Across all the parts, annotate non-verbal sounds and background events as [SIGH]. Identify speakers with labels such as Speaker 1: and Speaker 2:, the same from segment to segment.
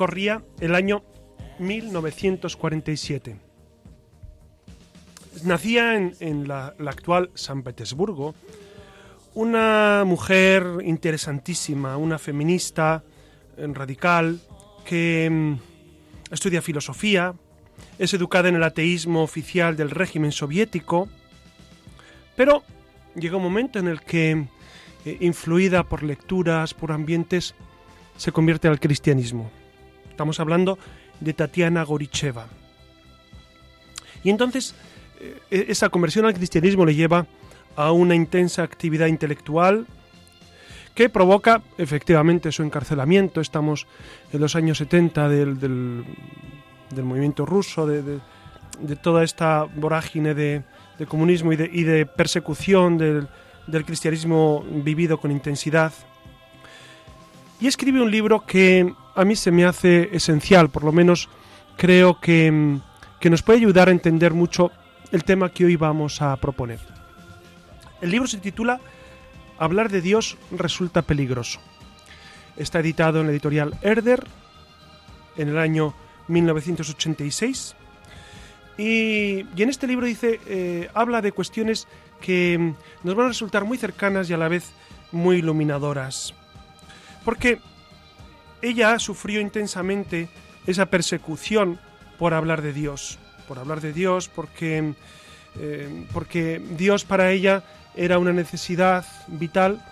Speaker 1: Corría el año 1947. Nacía en, la, actual San Petersburgo una mujer interesantísima, una feminista eh, radical que mm, estudia filosofía, es educada en el ateísmo oficial del régimen soviético, pero llega un momento en el que, eh, influida por lecturas, por ambientes, se convierte al cristianismo. Estamos hablando de Tatiana Goricheva. Y entonces eh, e-, esa conversión al cristianismo le lleva a una intensa actividad intelectual que provoca efectivamente su encarcelamiento. Estamos en los años 70 del, movimiento ruso, de, toda esta vorágine de, comunismo y de, persecución del cristianismo vivido con intensidad. Y escribe un libro que a mí se me hace esencial, por lo menos creo que, que nos puede ayudar a entender mucho el tema que hoy vamos a proponer. El libro se titula Hablar de Dios resulta peligroso. Está editado en la editorial Herder en el año 1986 y, y en este libro dice, eh, habla de cuestiones que nos van a resultar muy cercanas y a la vez muy iluminadoras. Porque ella sufrió intensamente esa persecución por hablar de Dios, por hablar de Dios, porque, eh, porque Dios para ella era una necesidad vital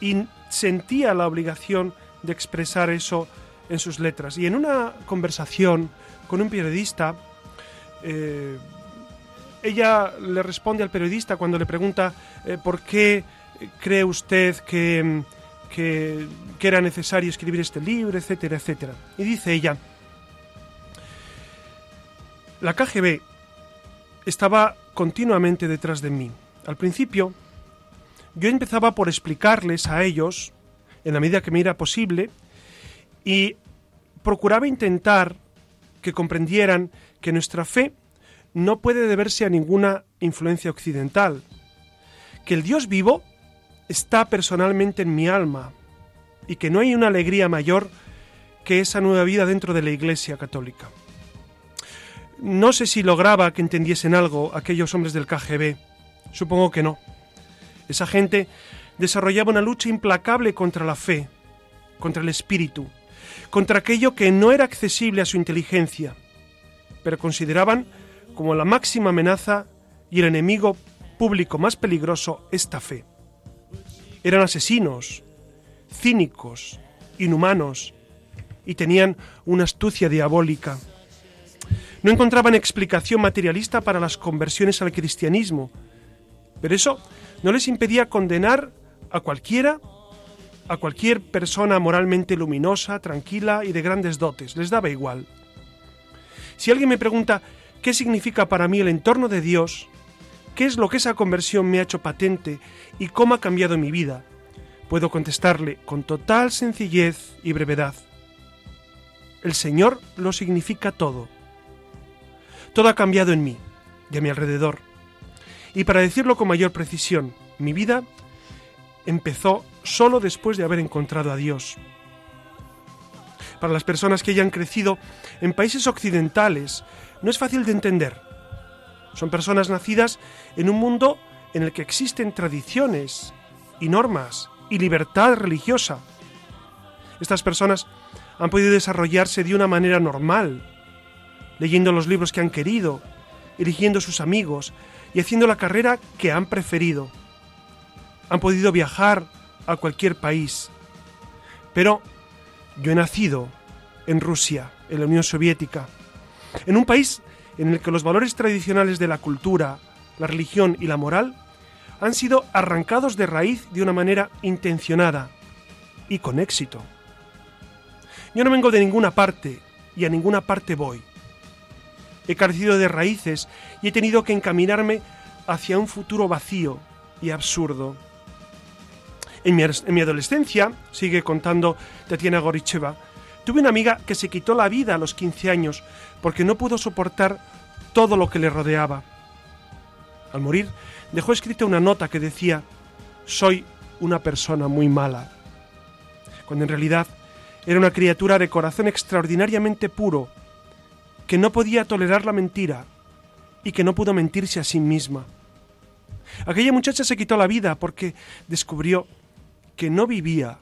Speaker 1: y sentía la obligación de expresar eso en sus letras. Y en una conversación con un periodista, eh, ella le responde al periodista cuando le pregunta eh, por qué cree usted que que, era necesario escribir este libro, etcétera, etcétera. Y dice ella, la KGB estaba continuamente detrás de mí. Al principio, yo empezaba por explicarles a ellos, en la medida que me era posible, y procuraba intentar que comprendieran que nuestra fe no puede deberse a ninguna influencia occidental, que el Dios vivo está personalmente en mi alma y que no hay una alegría mayor que esa nueva vida dentro de la Iglesia católica. No sé si lograba que entendiesen algo aquellos hombres del KGB. Supongo que no. Esa gente desarrollaba una lucha implacable contra la fe, contra el espíritu, contra aquello que no era accesible a su inteligencia, pero consideraban como la máxima amenaza y el enemigo público más peligroso esta fe. Eran asesinos, cínicos, inhumanos, y tenían una astucia diabólica. No encontraban explicación materialista para las conversiones al cristianismo, pero eso no les impedía condenar a cualquiera, a cualquier persona moralmente luminosa, tranquila y de grandes dotes, les daba igual. Si alguien me pregunta qué significa para mí el entorno de Dios, qué es lo que esa conversión me ha hecho patente y cómo ha cambiado mi vida, puedo contestarle con total sencillez y brevedad. El Señor lo significa todo. Todo ha cambiado en mí y a mi alrededor. Y para decirlo con mayor precisión, mi vida empezó solo después de haber encontrado a Dios. Para las personas que hayan crecido en países occidentales, no es fácil de entender. Son personas nacidas en un mundo en el que existen tradiciones y normas y libertad religiosa. Estas personas han podido desarrollarse de una manera normal, leyendo los libros que han querido, eligiendo sus amigos y haciendo la carrera que han preferido. Han podido viajar a cualquier país. Pero yo he nacido en Rusia, en la Unión Soviética, en un país en el que los valores tradicionales de la cultura, la religión y la moral han sido arrancados de raíz de una manera intencionada y con éxito. Yo no vengo de ninguna parte y a ninguna parte voy. He carecido de raíces y he tenido que encaminarme hacia un futuro vacío y absurdo. En mi, adolescencia, sigue contando Tatiana Goricheva, tuve una amiga que se quitó la vida a los 15 años porque no pudo soportar todo lo que le rodeaba. Al morir, dejó escrita una nota que decía, soy una persona muy mala, cuando en realidad era una criatura de corazón extraordinariamente puro, que no podía tolerar la mentira y que no pudo mentirse a sí misma. Aquella muchacha se quitó la vida porque descubrió que no vivía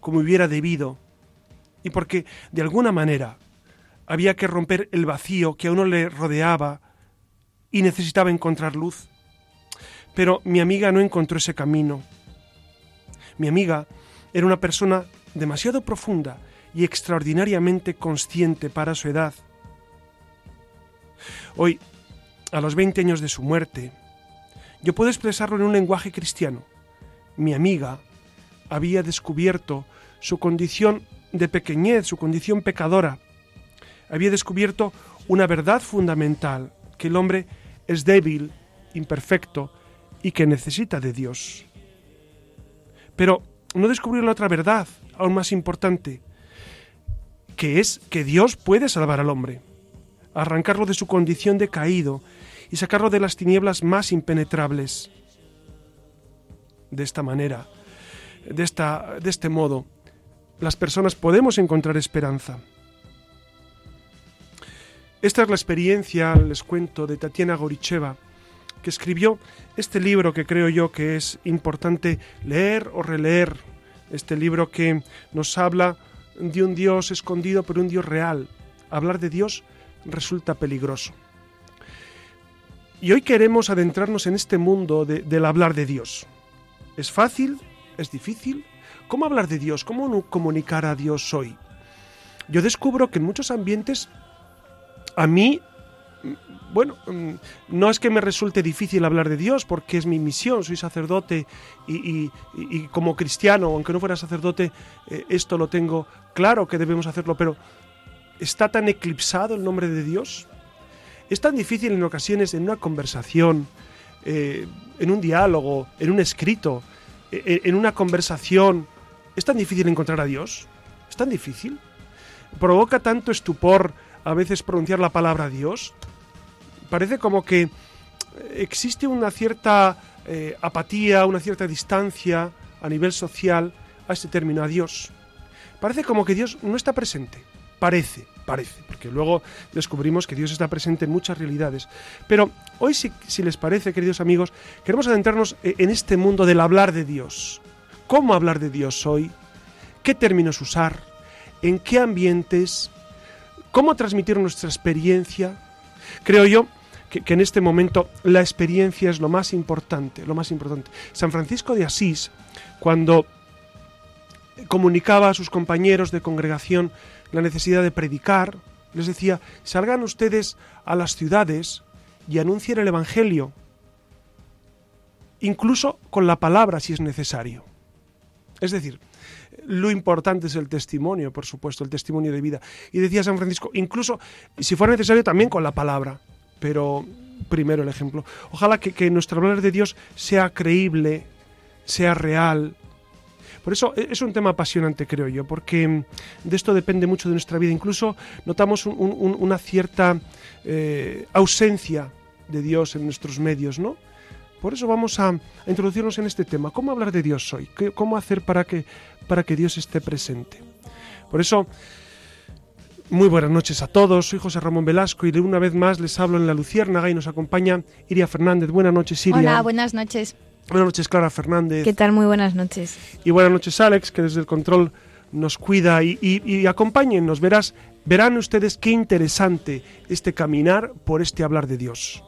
Speaker 1: como hubiera debido y porque, de alguna manera, había que romper el vacío que a uno le rodeaba y necesitaba encontrar luz. Pero mi amiga no encontró ese camino. Mi amiga era una persona demasiado profunda y extraordinariamente consciente para su edad. Hoy, a los 20 años de su muerte, yo puedo expresarlo en un lenguaje cristiano. Mi amiga había descubierto su condición de pequeñez, su condición pecadora. Había descubierto una verdad fundamental, que el hombre es débil, imperfecto y que necesita de Dios. Pero no descubrió la otra verdad, aún más importante, que es que Dios puede salvar al hombre, arrancarlo de su condición de caído y sacarlo de las tinieblas más impenetrables. De esta manera, de, esta, de este modo, las personas podemos encontrar esperanza. Esta es la experiencia, les cuento, de Tatiana Goricheva, que escribió este libro que creo yo que es importante leer o releer este libro que nos habla de un Dios escondido, pero un Dios real. Hablar de Dios resulta peligroso. Y hoy queremos adentrarnos en este mundo del hablar de Dios. ¿Es fácil? ¿Es difícil? ¿Cómo hablar de Dios? ¿Cómo comunicar a Dios hoy? Yo descubro que en muchos ambientes a mí bueno, mm, no es que me resulte difícil hablar de Dios, porque es mi misión, soy sacerdote y, como cristiano, aunque no fuera sacerdote, eh, esto lo tengo claro que debemos hacerlo, pero ¿está tan eclipsado el nombre de Dios? Es tan difícil en ocasiones en una conversación, eh, en un diálogo, en un escrito, e, e, en una conversación, ¿es tan difícil encontrar a Dios? ¿Es tan difícil? ¿Provoca tanto estupor a veces pronunciar la palabra Dios? parece como que existe una cierta eh, apatía, una cierta distancia a nivel social a este término, a Dios. Parece como que Dios no está presente. Parece, parece, porque luego descubrimos que Dios está presente en muchas realidades. Pero hoy, si, si les parece, queridos amigos, queremos adentrarnos e, en este mundo del hablar de Dios. ¿Cómo hablar de Dios hoy? ¿Qué términos usar? ¿En qué ambientes? ¿Cómo transmitir nuestra experiencia? Creo yo que, en este momento la experiencia es lo más importante, lo más importante. San Francisco de Asís, cuando comunicaba a sus compañeros de congregación la necesidad de predicar, les decía, salgan ustedes a las ciudades y anuncien el Evangelio, incluso con la palabra si es necesario. Es decir, lo importante es el testimonio, por supuesto, el testimonio de vida. Y decía San Francisco, incluso si fuera necesario también con la palabra pero primero el ejemplo. Ojalá que, nuestro hablar de Dios sea creíble, sea real. Por eso e, es un tema apasionante, creo yo, porque de esto depende mucho de nuestra vida. Incluso notamos una cierta eh, ausencia de Dios en nuestros medios, ¿no? Por eso vamos a, introducirnos en este tema. ¿Cómo hablar de Dios hoy? ¿Cómo hacer para que, para que Dios esté presente? Por eso muy buenas noches a todos, soy José Ramón Velasco y de una vez más les hablo en la Luciérnaga y nos acompaña Iria Fernández. Buenas noches, Iria.
Speaker 2: Hola, buenas noches.
Speaker 1: Buenas noches, Clara Fernández.
Speaker 2: ¿Qué tal? Muy buenas noches.
Speaker 1: Y buenas noches, Alex, que desde el control nos cuida y, y, y acompáñennos, verás, verán ustedes qué interesante este caminar por este hablar de Dios.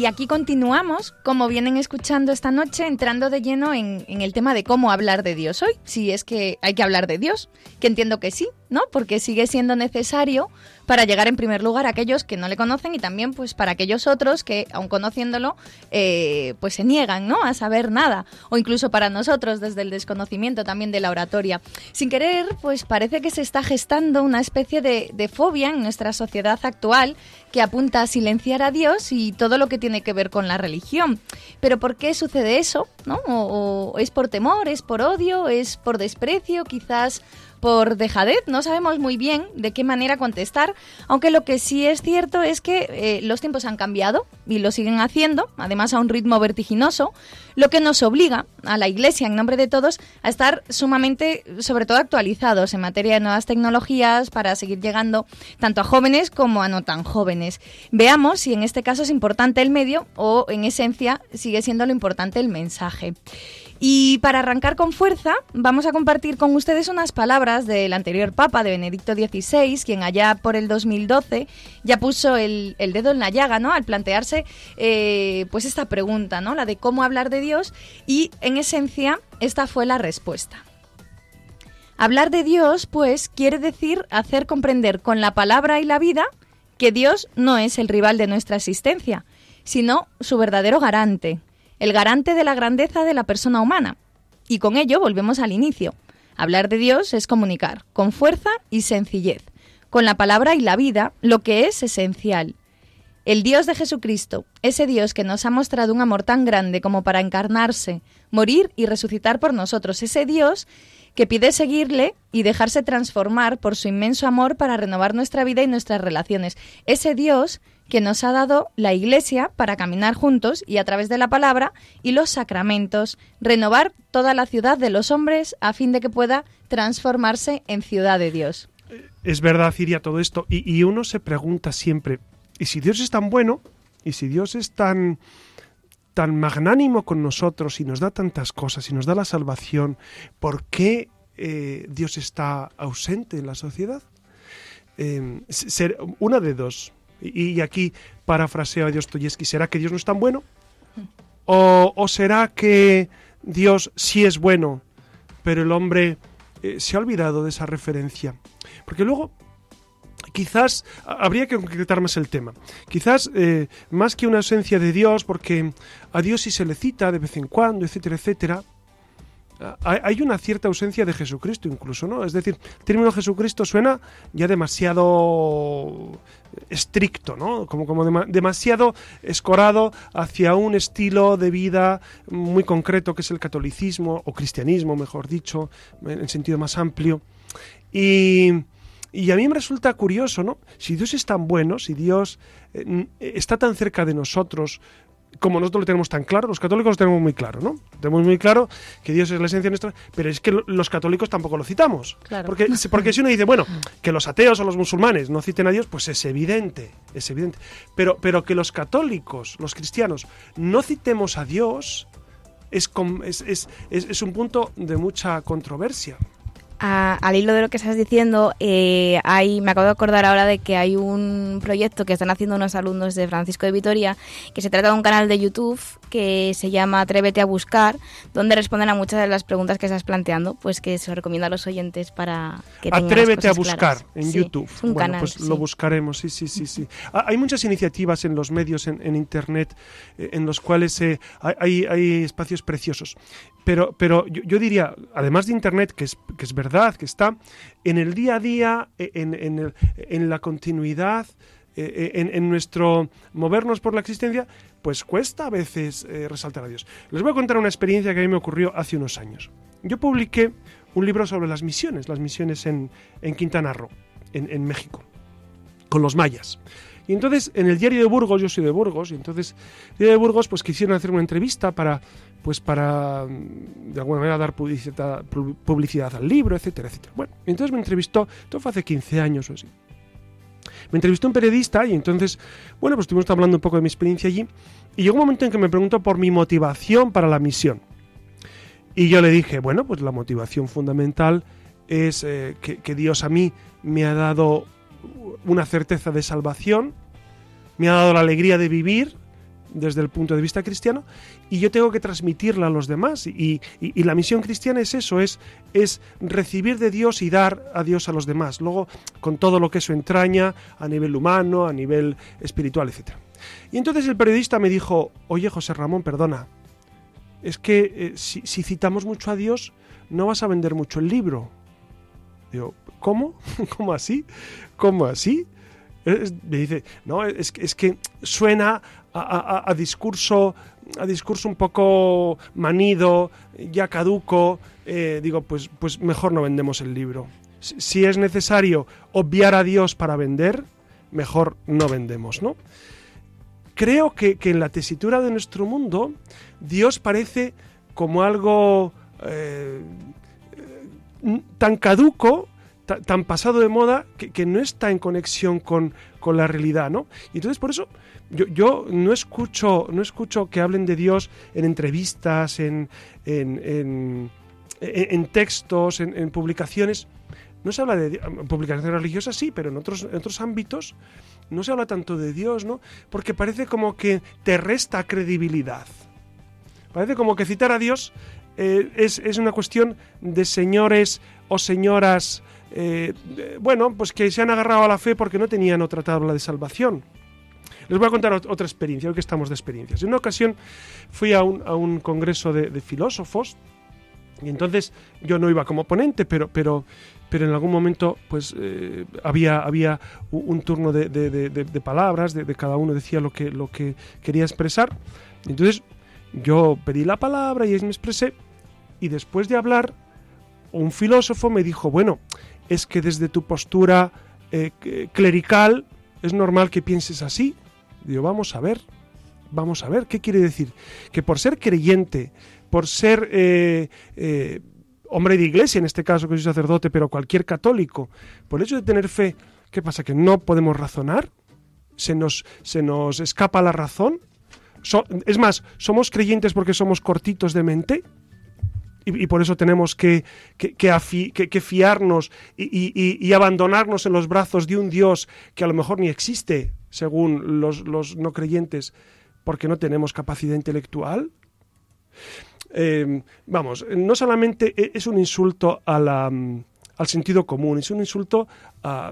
Speaker 2: Y aquí continuamos, como vienen escuchando esta noche, entrando de lleno en, el tema de cómo hablar de Dios hoy, si es que hay que hablar de Dios, que entiendo que sí, ¿no? Porque sigue siendo necesario para llegar en primer lugar a aquellos que no le conocen y también pues para aquellos otros que, aun conociéndolo, eh, pues se niegan, ¿no? A saber nada. O incluso para nosotros desde el desconocimiento también de la oratoria. Sin querer, pues parece que se está gestando una especie de, de fobia en nuestra sociedad actual que apunta a silenciar a Dios y todo lo que tiene que ver con la religión. Pero ¿por qué sucede eso? ¿No? Es por temor, es por odio, es por desprecio, quizás por dejadez. No sabemos muy bien de qué manera contestar, aunque lo que sí es cierto es que eh, los tiempos han cambiado y lo siguen haciendo, además a un ritmo vertiginoso, lo que nos obliga a la Iglesia, en nombre de todos, a estar sumamente, sobre todo, actualizados en materia de nuevas tecnologías para seguir llegando tanto a jóvenes como a no tan jóvenes. Veamos si en este caso es importante el medio o, en esencia, sigue siendo lo importante el mensaje. Y para arrancar con fuerza, vamos a compartir con ustedes unas palabras del anterior Papa, de Benedicto XVI, quien allá por el 2012 ya puso el, dedo en la llaga, ¿no? Al plantearse, eh, pues esta pregunta, ¿no? La de cómo hablar de Dios y, en esencia, esta fue la respuesta. Hablar de Dios, pues, quiere decir hacer comprender con la palabra y la vida que Dios no es el rival de nuestra existencia, sino su verdadero garante, el garante de la grandeza de la persona humana. Y con ello volvemos al inicio. Hablar de Dios es comunicar, con fuerza y sencillez, con la palabra y la vida, lo que es esencial. El Dios de Jesucristo, ese Dios que nos ha mostrado un amor tan grande como para encarnarse, morir y resucitar por nosotros, ese Dios que pide seguirle y dejarse transformar por su inmenso amor para renovar nuestra vida y nuestras relaciones. Ese Dios que nos ha dado la Iglesia para caminar juntos y a través de la palabra y los sacramentos, renovar toda la ciudad de los hombres a fin de que pueda transformarse en ciudad de Dios.
Speaker 1: Es verdad, Iria, todo esto. Y, uno se pregunta siempre, ¿y si Dios es tan bueno? ¿Y si Dios es tan tan magnánimo con nosotros y nos da tantas cosas y nos da la salvación, ¿por qué eh, Dios está ausente en la sociedad? Eh, ser, una de dos. Y, aquí parafraseo a Dostoyevsky, ¿será que Dios no es tan bueno? ¿O, o será que Dios sí es bueno, pero el hombre eh, se ha olvidado de esa referencia? Porque luego quizás habría que concretar más el tema. Quizás eh, más que una ausencia de Dios, porque a Dios sí se le cita de vez en cuando, etcétera, etcétera. Hay una cierta ausencia de Jesucristo incluso, ¿no? Es decir, el término Jesucristo suena ya demasiado estricto, ¿no? Como, como dem demasiado escorado hacia un estilo de vida muy concreto que es el catolicismo o cristianismo, mejor dicho, en sentido más amplio. Y, y a mí me resulta curioso, ¿no? Si Dios es tan bueno, si Dios eh, está tan cerca de nosotros, como nosotros lo tenemos tan claro, los católicos lo tenemos muy claro, ¿no? Tenemos muy claro que Dios es la esencia nuestra, pero es que los católicos tampoco lo citamos.
Speaker 2: Claro.
Speaker 1: Porque, [LAUGHS] porque si uno dice, bueno, que los ateos o los musulmanes no citen a Dios, pues es evidente, es evidente. Pero, pero que los católicos, los cristianos, no citemos a Dios es, es, es, es un punto de mucha controversia
Speaker 3: a, al hilo de lo que estás diciendo, eh, hay, me acabo de acordar ahora de que hay un proyecto que están haciendo unos alumnos de Francisco de Vitoria, que se trata de un canal de YouTube que se llama Atrévete a buscar, donde responden a muchas de las preguntas que estás planteando, pues que se lo recomiendo a los oyentes para que tengan
Speaker 1: Atrévete
Speaker 3: las
Speaker 1: a buscar
Speaker 3: claras.
Speaker 1: en
Speaker 3: Sí,
Speaker 1: YouTube.
Speaker 3: es un
Speaker 1: bueno,
Speaker 3: canal,
Speaker 1: pues
Speaker 3: sí.
Speaker 1: lo buscaremos, sí, sí, sí, sí. [LAUGHS] Ah, Hay muchas iniciativas en los medios, en, en Internet, eh, en los cuales eh, hay, hay- hay espacios preciosos. Pero, pero yo, yo diría, además de Internet, que es, que es verdad, que está en el día a día, eh, en, en el- en la continuidad, eh, en, en nuestro movernos por la existencia, pues cuesta a veces eh, resaltar a Dios. Les voy a contar una experiencia que a mí me ocurrió hace unos años. Yo publiqué un libro sobre las misiones, las misiones en, en Quintana Roo, en, en México, con los mayas. Y entonces en el diario de Burgos, yo soy de Burgos, y entonces el diario de Burgos pues quisieron hacer una entrevista para pues para mm, de alguna manera dar publicidad, pu- publicidad al libro, etcétera, etcétera. Bueno, entonces me entrevistó, esto fue hace 15 años o así. Me entrevistó un periodista y entonces, bueno, pues estuvimos hablando un poco de mi experiencia allí y llegó un momento en que me preguntó por mi motivación para la misión. Y yo le dije, bueno, pues la motivación fundamental es eh, que Dios a mí me ha dado una certeza de salvación, me ha dado la alegría de vivir desde el punto de vista cristiano y yo tengo que transmitirla a los demás y, la misión cristiana es eso, es, es recibir de Dios y dar a Dios a los demás, luego con todo lo que eso entraña a nivel humano, a nivel espiritual, etc. Y entonces el periodista me dijo, oye José Ramón, perdona, es que eh, si, si citamos mucho a Dios no vas a vender mucho el libro. Digo, ¿cómo? [LAUGHS] ¿Cómo así? ¿Cómo así? Es- me dice, no, es, es que suena a, discurso a discurso un poco manido, ya caduco. eh, digo, pues, pues mejor no vendemos el libro. Si, es necesario obviar a Dios para vender, mejor no vendemos, ¿no? Creo que, que en la tesitura de nuestro mundo, Dios parece como algo eh, eh, tan caduco, tan pasado de moda, que, no está en conexión con, la realidad, ¿no? Y entonces por eso yo, no escucho, no escucho que hablen de Dios en entrevistas, en, en, textos, en, publicaciones. No se habla de publicaciones religiosas, sí, pero en otros, ámbitos no se habla tanto de Dios, ¿no? Porque parece como que te resta credibilidad. Parece como que citar a Dios eh, es una cuestión de señores o señoras, eh, bueno, pues que se han agarrado a la fe porque no tenían otra tabla de salvación. Les voy a contar ot- otra experiencia, hoy que estamos de experiencias. En una ocasión fui a un, a un congreso de, filósofos y entonces yo no iba como ponente, pero, pero, pero en algún momento pues eh, había, había un turno de, de- de- palabras, de, cada uno decía lo que, lo que quería expresar. Entonces yo pedí la palabra y me expresé y después de hablar un filósofo me dijo, bueno, es que desde tu postura eh, clerical es normal que pienses así. Digo, vamos a ver, vamos a ver, ¿qué quiere decir? Que por ser creyente, por ser eh, eh, hombre de iglesia, en este caso que soy sacerdote, pero cualquier católico, por el hecho de tener fe, ¿qué pasa? ¿Que no podemos razonar? ¿Se nos, se nos escapa la razón? Es más, ¿somos creyentes porque somos cortitos de mente? Y, por eso tenemos que, que, que fiarnos y abandonarnos en los brazos de un Dios que a lo mejor ni existe, según los, los no creyentes, porque no tenemos capacidad intelectual. Eh, vamos, no solamente e- es un insulto a la, mm, al sentido común, es un insulto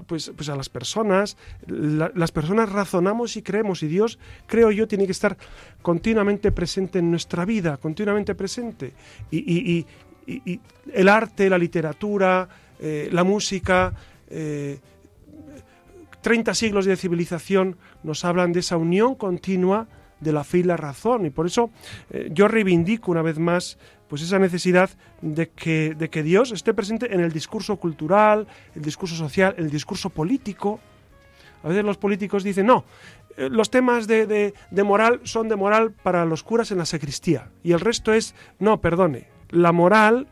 Speaker 1: pues, pues a las personas. La- las personas razonamos y creemos y Dios, creo yo, tiene que estar continuamente presente en nuestra vida, continuamente presente. Y- y- y el arte, la literatura, eh, la música, eh, 30 siglos de civilización nos hablan de esa unión continua de la fe y la razón. Y por eso eh, yo reivindico una vez más pues esa necesidad de que, de que Dios esté presente en el discurso cultural, el discurso social, el discurso político. A veces los políticos dicen, no, eh, los temas de, de- de moral son de moral para los curas en la sacristía. Y el resto es, no, perdone, la moral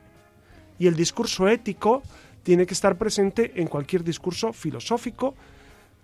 Speaker 1: y el discurso ético tiene que estar presente en cualquier discurso filosófico,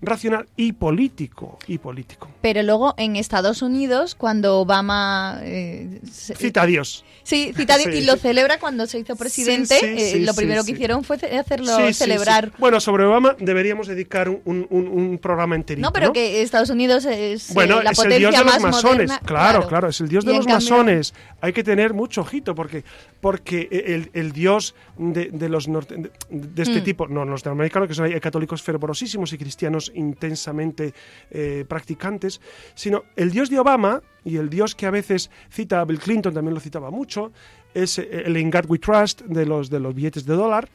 Speaker 1: racional y político. Y político.
Speaker 2: Pero luego en Estados Unidos, cuando Obama... eh, se-
Speaker 1: Cita a Dios.
Speaker 2: Sí, cita a Dios [LAUGHS]
Speaker 1: Sí.
Speaker 2: y lo celebra cuando se hizo presidente.
Speaker 1: sí,
Speaker 2: eh, lo primero que hicieron fue ce- hacerlo celebrar.
Speaker 1: Bueno, sobre Obama deberíamos dedicar un, un- un- programa enterito.
Speaker 2: No, pero que Estados Unidos es eh,
Speaker 1: Bueno,
Speaker 2: la
Speaker 1: es el
Speaker 2: potencia
Speaker 1: dios de los
Speaker 2: más
Speaker 1: masones.
Speaker 2: moderna.
Speaker 1: Claro, claro, es el dios de los
Speaker 2: cambio-
Speaker 1: masones. Hay que tener mucho ojito porque, porque el, el dios de, de los norte- de, de este
Speaker 2: Mm.
Speaker 1: tipo, no los norteamericanos, que son hay católicos fervorosísimos y cristianos intensamente eh, practicantes, sino el dios de Obama y el dios que a veces cita Bill Clinton, también lo citaba mucho, es eh, el In God We Trust de los, de los billetes de dólar.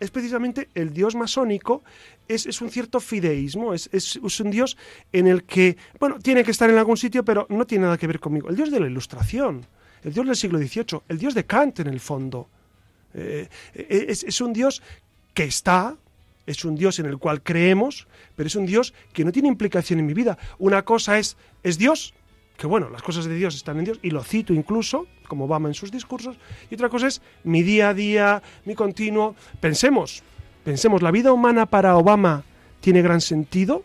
Speaker 1: es precisamente el Dios masónico, es, es un cierto fideísmo, es, es, un Dios en el que, bueno, tiene que estar en algún sitio, pero no tiene nada que ver conmigo. El Dios de la Ilustración, el Dios del siglo XVIII, el Dios de Kant en el fondo. Eh, es un Dios que está, es un Dios en el cual creemos, pero es un Dios que no tiene implicación en mi vida. Una cosa es, es Dios, que bueno, las cosas de Dios están en Dios, y lo cito incluso, como Obama en sus discursos, y otra cosa es mi día a día, mi continuo. Pensemos, pensemos, la vida humana para Obama tiene gran sentido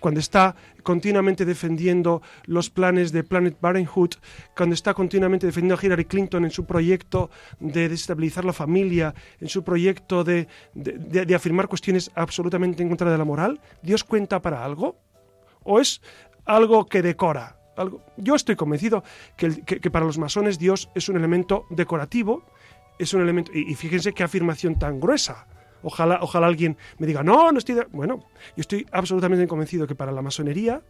Speaker 1: cuando está continuamente defendiendo los planes de Planet Parenthood, cuando está continuamente defendiendo a Hillary Clinton en su proyecto de desestabilizar la familia, en su proyecto de, de, afirmar cuestiones absolutamente en contra de la moral, ¿Dios cuenta para algo? ¿O es algo que decora? Algo? Yo estoy convencido que, que, para los masones Dios es un elemento decorativo, es un elemento, y, y fíjense qué afirmación tan gruesa, Ojalá, ojalá alguien me diga, no, no estoy... Bueno, yo estoy absolutamente convencido que para la masonería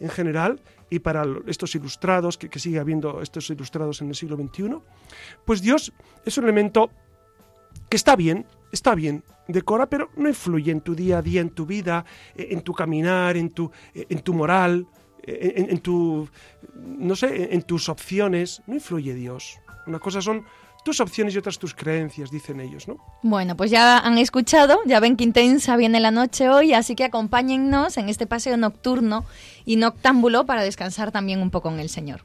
Speaker 1: en general y para estos ilustrados, que, sigue habiendo estos ilustrados en el siglo XXI, pues Dios es un elemento que está bien, está bien, decora, pero no influye en tu día a día, en tu vida, eh, en tu caminar, en tu, eh, en tu moral, en, en, tu, no sé, en tus opciones, no influye Dios. Una cosa son tus opciones y otras tus creencias, dicen ellos, ¿no?
Speaker 2: Bueno, pues ya han escuchado, ya ven que intensa viene la noche hoy, así que acompáñennos en este paseo nocturno y noctámbulo para descansar también un poco en el Señor.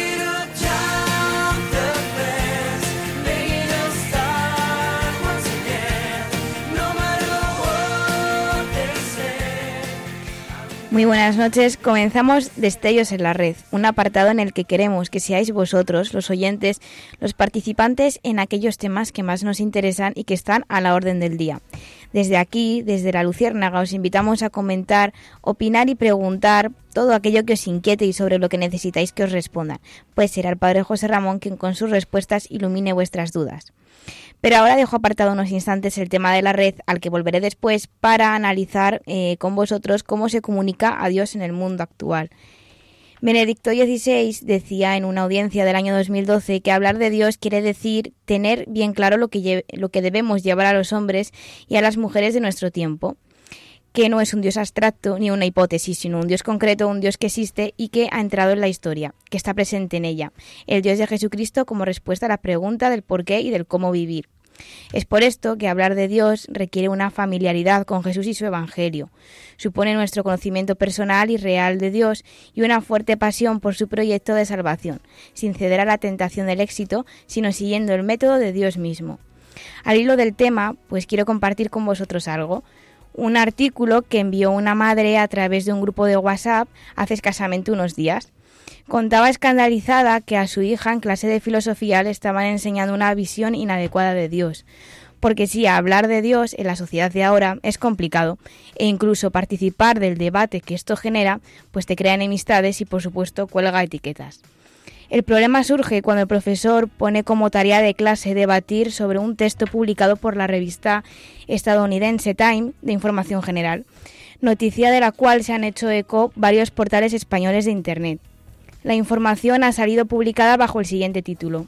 Speaker 3: Muy buenas noches. Comenzamos Destellos en la Red, un apartado en el que queremos que seáis vosotros, los oyentes, los participantes en aquellos temas que más nos interesan y que están a la orden del día. Desde aquí, desde la Luciérnaga, os invitamos a comentar, opinar y preguntar todo aquello que os inquiete y sobre lo que necesitáis que os respondan, pues será el Padre José Ramón quien con sus respuestas ilumine vuestras dudas. Pero ahora dejo apartado unos instantes el tema de la red, al que volveré después para analizar eh, con vosotros cómo se comunica a Dios en el mundo actual. Benedicto XVI decía en una audiencia del año 2012 que hablar de Dios quiere decir tener bien claro lo que, lo que debemos llevar a los hombres y a las mujeres de nuestro tiempo que no es un Dios abstracto ni una hipótesis, sino un Dios concreto, un Dios que existe y que ha entrado en la historia, que está presente en ella, el Dios de Jesucristo como respuesta a la pregunta del por qué y del cómo vivir. Es por esto que hablar de Dios requiere una familiaridad con Jesús y su Evangelio. Supone nuestro conocimiento personal y real de Dios y una fuerte pasión por su proyecto de salvación, sin ceder a la tentación del éxito, sino siguiendo el método de Dios mismo. Al hilo del tema, pues quiero compartir con vosotros algo un artículo que envió una madre a través de un grupo de WhatsApp hace escasamente unos días. Contaba escandalizada que a su hija en clase de filosofía le estaban enseñando una visión inadecuada de Dios. Porque sí, hablar de Dios en la sociedad de ahora es complicado e incluso participar del debate que esto genera, pues te crea enemistades y por supuesto cuelga etiquetas. El problema surge cuando el profesor pone como tarea de clase debatir sobre un texto publicado por la revista estadounidense Time de Información General, noticia de la cual se han hecho eco varios portales españoles de Internet. La información ha salido publicada bajo el siguiente título.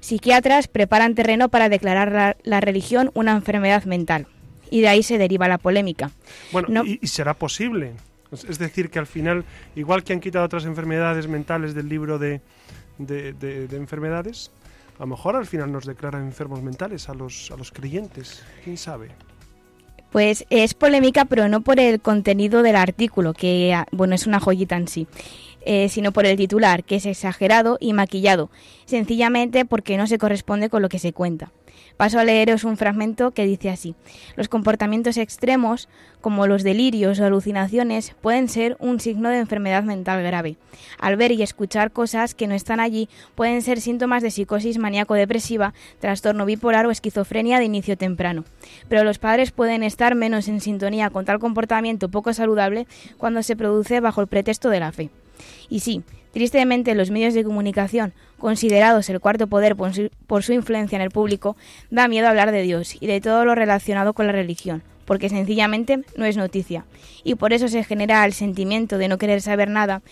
Speaker 3: Psiquiatras preparan terreno para declarar la, religión una enfermedad mental. Y de ahí se deriva la polémica.
Speaker 1: Bueno, y, será posible. Es decir, que al final, igual que han quitado otras enfermedades mentales del libro de, de, enfermedades, a lo mejor al final nos declaran enfermos mentales a los, a los creyentes. ¿Quién sabe?
Speaker 3: Pues es polémica, pero no por el contenido del artículo, que ah, bueno, es una joyita en sí, eh, sino por el titular, que es exagerado y maquillado, sencillamente porque no se corresponde con lo que se cuenta. Paso a leeros un fragmento que dice así. Los comportamientos extremos, como los delirios o alucinaciones, pueden ser un signo de enfermedad mental grave. Al ver y escuchar cosas que no están allí, pueden ser síntomas de psicosis maníaco-depresiva, trastorno bipolar o esquizofrenia de inicio temprano. Pero los padres pueden estar menos en sintonía con tal comportamiento poco saludable cuando se produce bajo el pretexto de la fe. Y sí, tristemente los medios de comunicación, considerados el cuarto poder por su, influencia en el público, da miedo hablar de Dios y de todo lo relacionado con la religión, porque sencillamente no es noticia. Y por eso se genera el sentimiento de no querer saber nada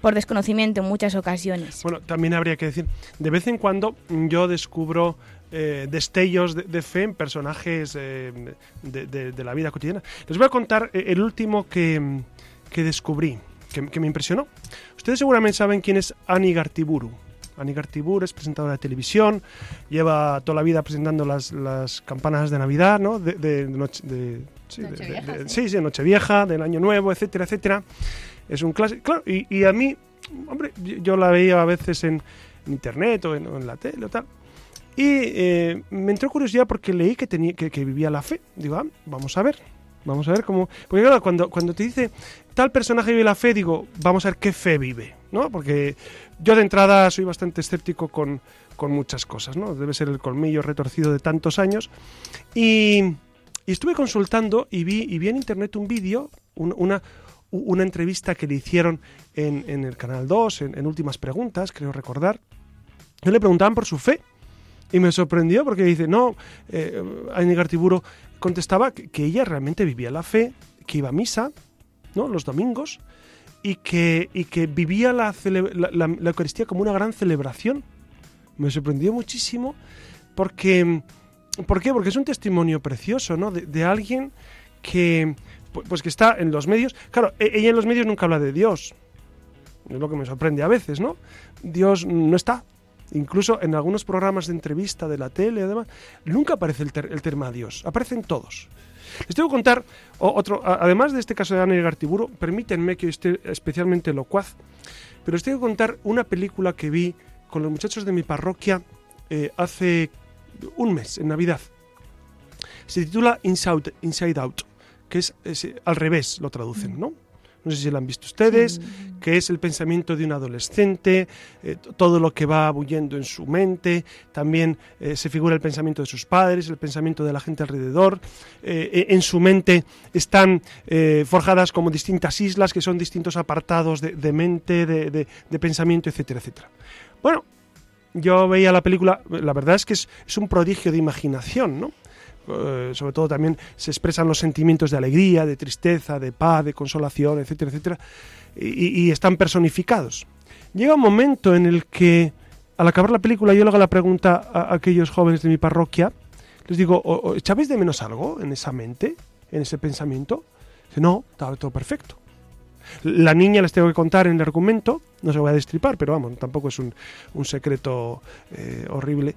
Speaker 3: por desconocimiento en muchas ocasiones.
Speaker 1: Bueno, también habría que decir, de vez en cuando yo descubro eh, destellos de, fe en personajes eh, de, la vida cotidiana. Les voy a contar eh, el último que, que descubrí que, me impresionó. Ustedes seguramente saben quién es Ani Gartiburu. Ani Gartiburu es presentadora de televisión, lleva toda la vida presentando las, las campanas de Navidad, ¿no? De, de, noche, de sí, sí. sí, Nochevieja, del Año Nuevo, etcétera, etcétera. Es un clásico. Claro, y, a mí, hombre, yo la veía a veces en, internet o en, la tele o tal. Y eh, me entró curiosidad porque leí que, tenía, que, que vivía la fe. Digo, ah, vamos a ver. Vamos a ver cómo. Porque claro, cuando, cuando te dice tal personaje vive la fe, digo, vamos a ver qué fe vive, ¿no? Porque yo de entrada soy bastante escéptico con, muchas cosas, ¿no? Debe ser el colmillo retorcido de tantos años. Y, estuve consultando y vi, y vi en internet un vídeo, una, una entrevista que le hicieron en, el Canal 2, en, Últimas Preguntas, creo recordar. Yo le preguntaban por su fe. Y me sorprendió porque dice, no, eh, Gartiburo contestaba que, ella realmente vivía la fe, que iba a misa, ¿no? Los domingos, y que, y que vivía la, la, Eucaristía como una gran celebración. Me sorprendió muchísimo porque... ¿Por qué? Porque es un testimonio precioso, ¿no? De, alguien que, pues que está en los medios. Claro, e, ella en los medios nunca habla de Dios. Es lo que me sorprende a veces, ¿no? Dios no está, incluso en algunos programas de entrevista de la tele, además, nunca aparece el, el tema Dios, aparecen todos. Les tengo que contar otro, además de este caso de Ana Gartiburo, permítanme que esté especialmente locuaz, pero les tengo que contar una película que vi con los muchachos de mi parroquia eh, hace un mes, en Navidad. Se titula Inside, Inside Out, que es, es, al revés, lo traducen, ¿no? No sé si lo han visto ustedes, que es el pensamiento de un adolescente, eh, todo lo que va bullendo en su mente, también eh, se figura el pensamiento de sus padres, el pensamiento de la gente alrededor, eh, en su mente están forjadas como distintas islas que son distintos apartados de, mente, de, de, pensamiento, etcétera, etcétera. Bueno, yo veía la película, la verdad es que es, es un prodigio de imaginación, ¿no? Eh, sobre todo también se expresan los sentimientos de alegría, de tristeza, de paz, de consolación, etcétera, etcétera, y, están personificados. Llega un momento en el que, al acabar la película, yo le hago la pregunta a, aquellos jóvenes de mi parroquia, les digo, ¿echabais de menos algo en esa mente, en ese pensamiento? Dice, no, estaba todo perfecto. La niña les tengo que contar en el argumento, no se voy a destripar, pero vamos, tampoco es un, secreto eh, horrible.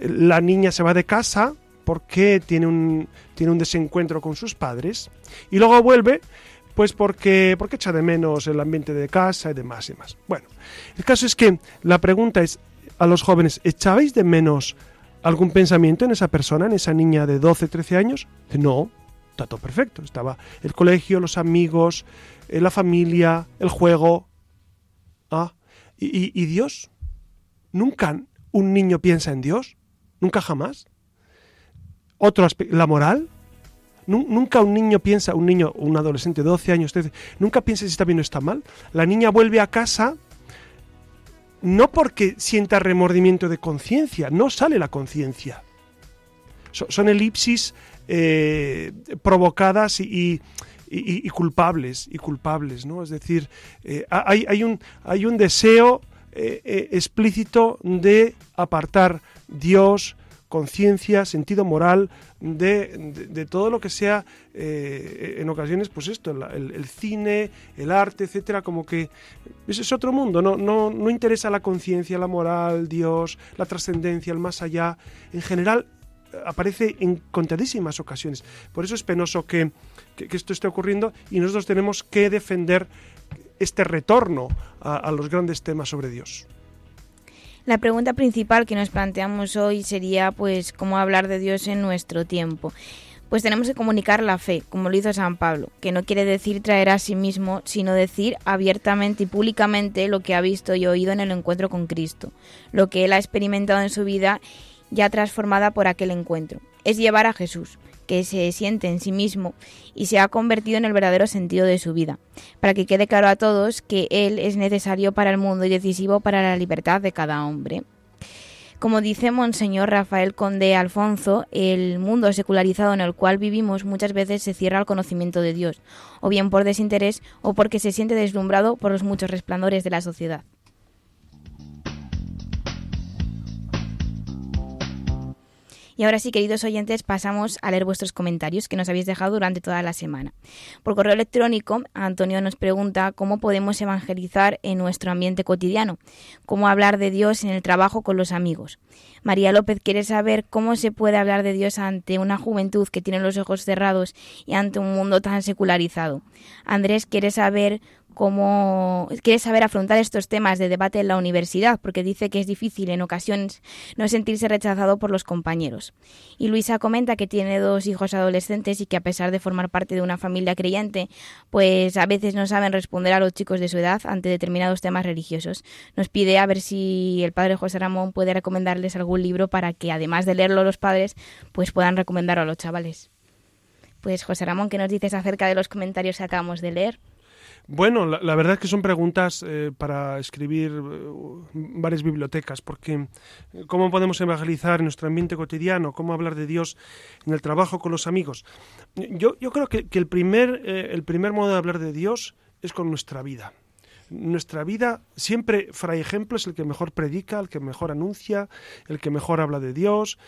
Speaker 1: La niña se va de casa, porque tiene un, tiene un desencuentro con sus padres y luego vuelve pues porque, porque echa de menos el ambiente de casa y demás y demás. Bueno, el caso es que la pregunta es a los jóvenes, ¿echabais de menos algún pensamiento en esa persona, en esa niña de 12, 13 años? No, está todo perfecto. Estaba el colegio, los amigos, eh, la familia, el juego. Ah, ¿y, y Dios? ¿Nunca un niño piensa en Dios? ¿Nunca jamás? Otro aspecto, la moral. Nunca un niño piensa, un niño, un adolescente de 12 años, 13, nunca piensa si está bien o está mal. La niña vuelve a casa no porque sienta remordimiento de conciencia, no sale la conciencia. son elipsis eh, provocadas y, culpables, y culpables, ¿no? Es decir, eh, hay, un, hay un deseo eh, explícito de apartar Dios, conciencia, sentido moral de, todo lo que sea eh, en ocasiones, pues esto, el, cine, el arte, etcétera, como que ese es otro mundo, no, no, no interesa la conciencia, la moral, Dios, la trascendencia, el más allá. En general, aparece en contadísimas ocasiones. Por eso es penoso que, esto esté ocurriendo y nosotros tenemos que defender este retorno a los grandes temas sobre Dios.
Speaker 3: La pregunta principal que nos planteamos hoy sería pues cómo hablar de Dios en nuestro tiempo. Pues tenemos que comunicar la fe, como lo hizo San Pablo, que no quiere decir traer a sí mismo, sino decir abiertamente y públicamente lo que ha visto y oído en el encuentro con Cristo, lo que él ha experimentado en su vida ya transformada por aquel encuentro. Es llevar a Jesús, que se siente en sí mismo y se ha convertido en el verdadero sentido de su vida, para que quede claro a todos que Él es necesario para el mundo y decisivo para la libertad de cada hombre. Como dice Monseñor Rafael Conde Alfonso, el mundo secularizado en el cual vivimos muchas veces se cierra al conocimiento de Dios, o bien por desinterés o porque se siente deslumbrado por los muchos resplandores de la sociedad. Y ahora sí, queridos oyentes, pasamos a leer vuestros comentarios que nos habéis dejado durante toda la semana. Por correo electrónico, Antonio nos pregunta cómo podemos evangelizar en nuestro ambiente cotidiano, cómo hablar de Dios en el trabajo con los amigos. María López quiere saber cómo se puede hablar de Dios ante una juventud que tiene los ojos cerrados y ante un mundo tan secularizado. Andrés quiere saber cómo quiere saber afrontar estos temas de debate en la universidad, porque dice que es difícil en ocasiones no sentirse rechazado por los compañeros. Y Luisa comenta que tiene dos hijos adolescentes y que a pesar de formar parte de una familia creyente, pues a veces no saben responder a los chicos de su edad ante determinados temas religiosos. Nos pide a ver si el padre José Ramón puede recomendarles algún libro para que además de leerlo los padres, pues puedan recomendarlo a los chavales. Pues José Ramón, ¿qué nos dices acerca de los comentarios que acabamos de leer?
Speaker 1: Bueno, la, verdad es que son preguntas eh, para escribir eh, varias bibliotecas, porque eh, ¿cómo podemos evangelizar en nuestro ambiente cotidiano? ¿Cómo hablar de Dios en el trabajo con los amigos? Yo, yo creo que, el, primer, el primer modo de hablar de Dios es con nuestra vida. Nuestra vida, siempre Fray Ejemplo es el que mejor predica, el que mejor anuncia, el que mejor habla de Dios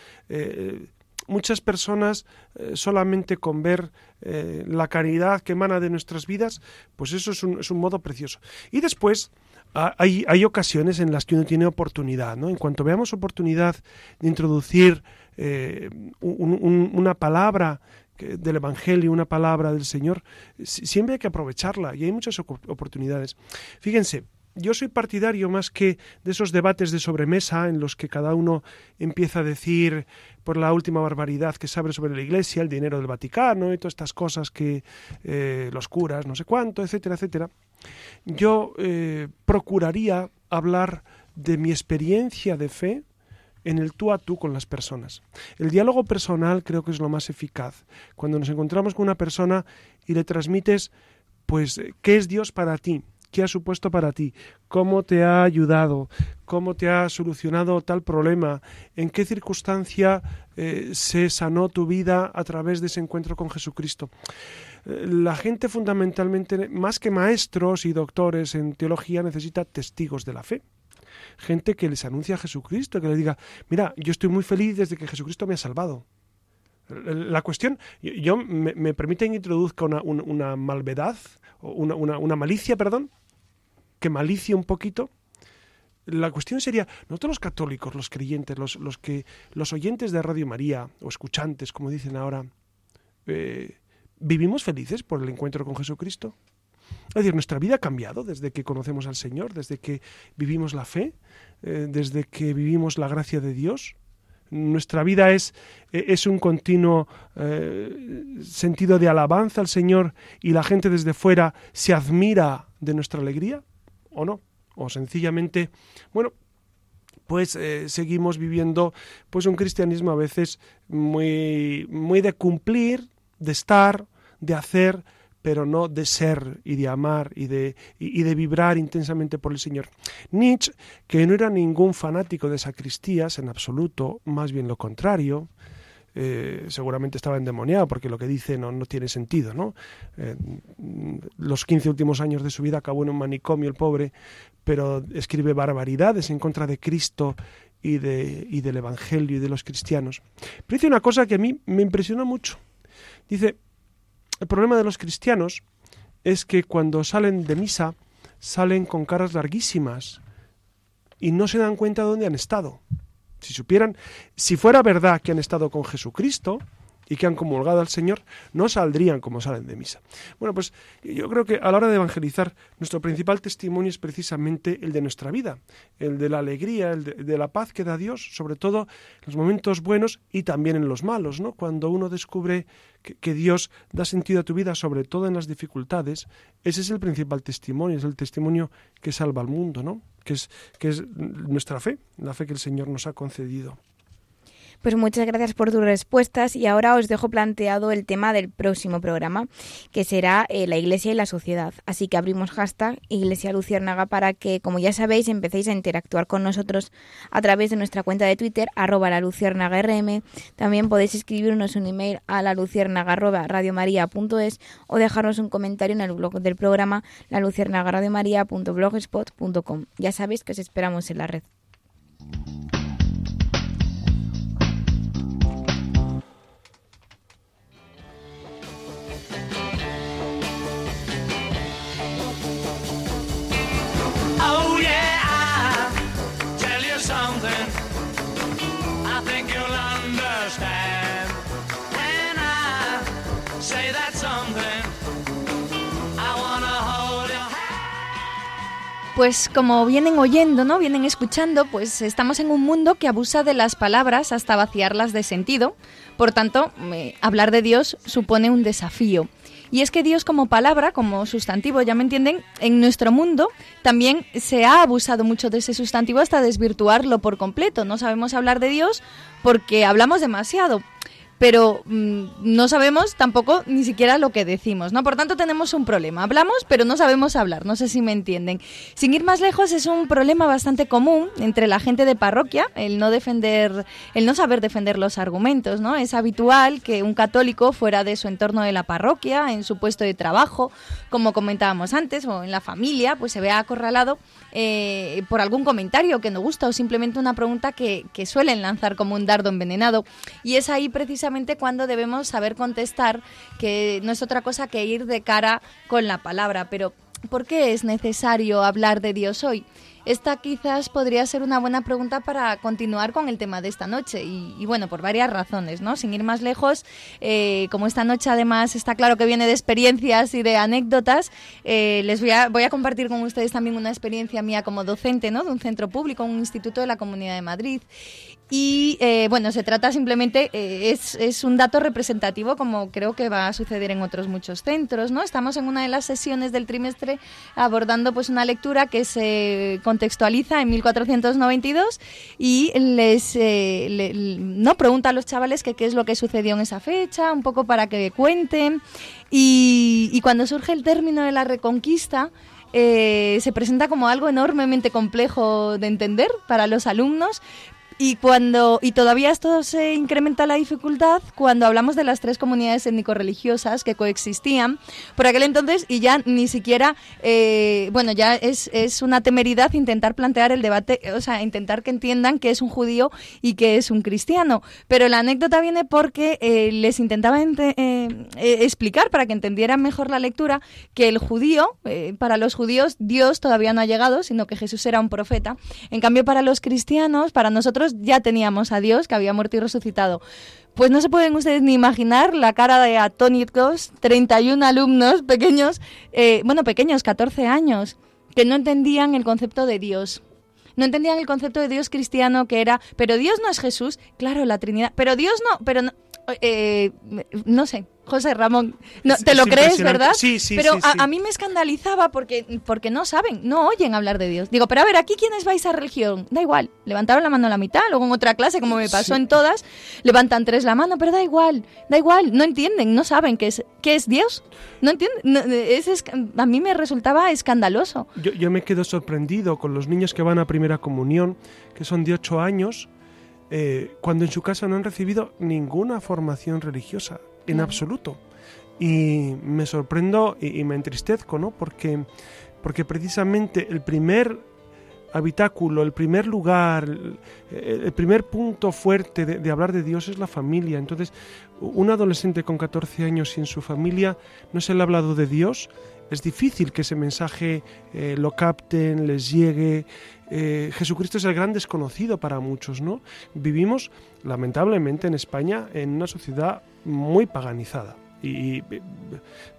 Speaker 1: muchas personas eh, solamente con ver eh, la caridad que emana de nuestras vidas, pues eso es un, es un modo precioso. Y después hay, hay, ocasiones en las que uno tiene oportunidad, ¿no? En cuanto veamos oportunidad de introducir eh, una palabra del Evangelio, una palabra del Señor, siempre hay que aprovecharla y hay muchas oportunidades. Fíjense, yo soy partidario más que de esos debates de sobremesa en los que cada uno empieza a decir por la última barbaridad que sabe sobre la Iglesia, el dinero del Vaticano y todas estas cosas que eh, los curas, no sé cuánto, etcétera, etcétera. Yo eh, procuraría hablar de mi experiencia de fe en el tú a tú con las personas. El diálogo personal creo que es lo más eficaz. Cuando nos encontramos con una persona y le transmites, pues, ¿qué es Dios para ti? Qué ha supuesto para ti, cómo te ha ayudado, cómo te ha solucionado tal problema, en qué circunstancia eh, se sanó tu vida a través de ese encuentro con Jesucristo. Eh, la gente fundamentalmente, más que maestros y doctores en teología, necesita testigos de la fe gente que les anuncia a Jesucristo, que les diga, mira, yo estoy muy feliz desde que Jesucristo me ha salvado. La cuestión, yo me, me permiten introduzca una, una, malvedad, una, una, malicia, perdón, que malicia un poquito. La cuestión sería, nosotros los católicos, los creyentes, los, los que, los oyentes de Radio María, o escuchantes, como dicen ahora, eh, ¿vivimos felices por el encuentro con Jesucristo? Es decir, nuestra vida ha cambiado desde que conocemos al Señor, desde que vivimos la fe, eh, desde que vivimos la gracia de Dios. Nuestra vida es, e, es un continuo eh, sentido de alabanza al Señor y la gente desde fuera se admira de nuestra alegría o no. O sencillamente, bueno, pues eh, seguimos viviendo pues un cristianismo a veces muy, muy de cumplir, de estar, de hacer, pero no de ser y de amar y de, y, de vibrar intensamente por el Señor. Nietzsche, que no era ningún fanático de sacristías en absoluto, más bien lo contrario, eh, seguramente estaba endemoniado porque lo que dice no, tiene sentido. ¿no? Eh, los 15 últimos años de su vida acabó en un manicomio el pobre, pero escribe barbaridades en contra de Cristo y, de, del Evangelio y de los cristianos. Pero dice una cosa que a mí me impresionó mucho. Dice, el problema de los cristianos es que cuando salen de misa salen con caras larguísimas y no se dan cuenta de dónde han estado. Si supieran, si fuera verdad que han estado con Jesucristo y que han comulgado al Señor no saldrían como salen de misa. Bueno, pues yo creo que a la hora de evangelizar, nuestro principal testimonio es precisamente el de nuestra vida, el de la alegría, el de, la paz que da Dios, sobre todo en los momentos buenos y también en los malos, ¿no? Cuando uno descubre que, que Dios da sentido a tu vida, sobre todo en las dificultades, ese es el principal testimonio, es el testimonio que salva al mundo, ¿no? Que es, que es nuestra fe, la fe que el Señor nos ha concedido.
Speaker 3: Pues muchas gracias por tus respuestas y ahora os dejo planteado el tema del próximo programa, que será eh, la Iglesia y la sociedad. Así que abrimos hashtag Iglesia Luciérnaga para que, como ya sabéis, empecéis a interactuar con nosotros a través de nuestra cuenta de Twitter, arroba la Luciérnaga RM. También podéis escribirnos un email a la luciérnaga arroba o dejarnos un comentario en el blog del programa la luciérnaga radiomaria.blogspot.com. Ya sabéis que os esperamos en la red.
Speaker 2: Pues como vienen oyendo, ¿no? Vienen escuchando, pues estamos en un mundo que abusa de las palabras hasta vaciarlas de sentido. Por tanto, hablar de Dios supone un desafío. Y es que Dios como palabra, como sustantivo, ya me entienden, en nuestro mundo también se ha abusado mucho de ese sustantivo hasta desvirtuarlo por completo. No sabemos hablar de Dios porque hablamos demasiado pero mm, no sabemos tampoco ni siquiera lo que decimos, ¿no? Por tanto, tenemos un problema. Hablamos, pero no sabemos hablar, no sé si me entienden. Sin ir más lejos, es un problema bastante común entre la gente de parroquia, el no defender, el no saber defender los argumentos, ¿no? Es habitual que un católico fuera de su entorno de la parroquia, en su puesto de trabajo, como comentábamos antes, o en la familia, pues se vea acorralado eh, por algún comentario que no gusta o simplemente una pregunta que, que suelen lanzar como un dardo envenenado. Y es ahí precisamente cuando debemos saber contestar, que no es otra cosa que ir de cara con la palabra. Pero, ¿por qué es necesario hablar de Dios hoy? Esta quizás podría ser una buena pregunta para continuar con el tema de esta noche y, bueno, por varias razones, ¿no? Sin ir más lejos, eh, como esta noche además está claro que viene de experiencias y de anécdotas, eh, les voy a, voy a compartir con ustedes también una experiencia mía como docente, ¿no? De un centro público, un instituto de la Comunidad de Madrid. Y eh, bueno, se trata simplemente, eh, es, es, un dato representativo como creo que va a suceder en otros muchos centros, ¿no? Estamos en una de las sesiones del trimestre abordando pues una lectura que se contextualiza en 1492 y les eh, no pregunta a los chavales que qué es lo que sucedió en esa fecha, un poco para que cuenten. Y, y cuando surge el término de la reconquista, se presenta como algo enormemente complejo de entender para los alumnos, y cuando y todavía esto se incrementa la dificultad cuando hablamos de las tres comunidades étnico-religiosas que coexistían por aquel entonces y ya ni siquiera, eh, bueno, ya es, es, una temeridad intentar plantear el debate, o sea, intentar que entiendan que es un judío y que es un cristiano. Pero la anécdota viene porque eh, les intentaba eh, explicar para que entendieran mejor la lectura que el judío, para los judíos Dios todavía no ha llegado, sino que Jesús era un profeta. En cambio, para los cristianos, para nosotros ya teníamos a Dios que había muerto y resucitado. Pues no se pueden ustedes ni imaginar la cara de atónitos, 31 alumnos pequeños, eh, bueno, pequeños, 14 años, que no entendían el concepto de Dios. No entendían el concepto de Dios cristiano que era, pero Dios no es Jesús, claro, la Trinidad, pero Dios no, pero no, eh, no sé, José Ramón, no, ¿te lo crees, verdad?
Speaker 1: Sí, sí,
Speaker 2: Pero
Speaker 1: a,
Speaker 2: a, mí me escandalizaba porque, porque no saben, no oyen hablar de Dios. Digo, pero a ver, ¿aquí quiénes vais a religión? Da igual, levantaron la mano a la mitad, luego en otra clase, como me pasó en todas, levantan tres la mano, pero da igual, da igual, no entienden, no saben qué es, qué es Dios. No entienden, es, a mí me resultaba escandaloso.
Speaker 1: Yo, yo me quedo sorprendido con los niños que van a primera comunión, que son de ocho años, eh, cuando en su casa no han recibido ninguna formación religiosa, en absoluto. Y me sorprendo y, me entristezco, ¿no? Porque, porque precisamente el primer habitáculo, el primer lugar, el, primer punto fuerte de, hablar de Dios es la familia. Entonces, un adolescente con 14 años y en su familia no se le ha hablado de Dios, es difícil que ese mensaje eh, lo capten, les llegue. Eh, Jesucristo es el gran desconocido para muchos, ¿no? Vivimos, lamentablemente, en España en una sociedad muy paganizada. Y,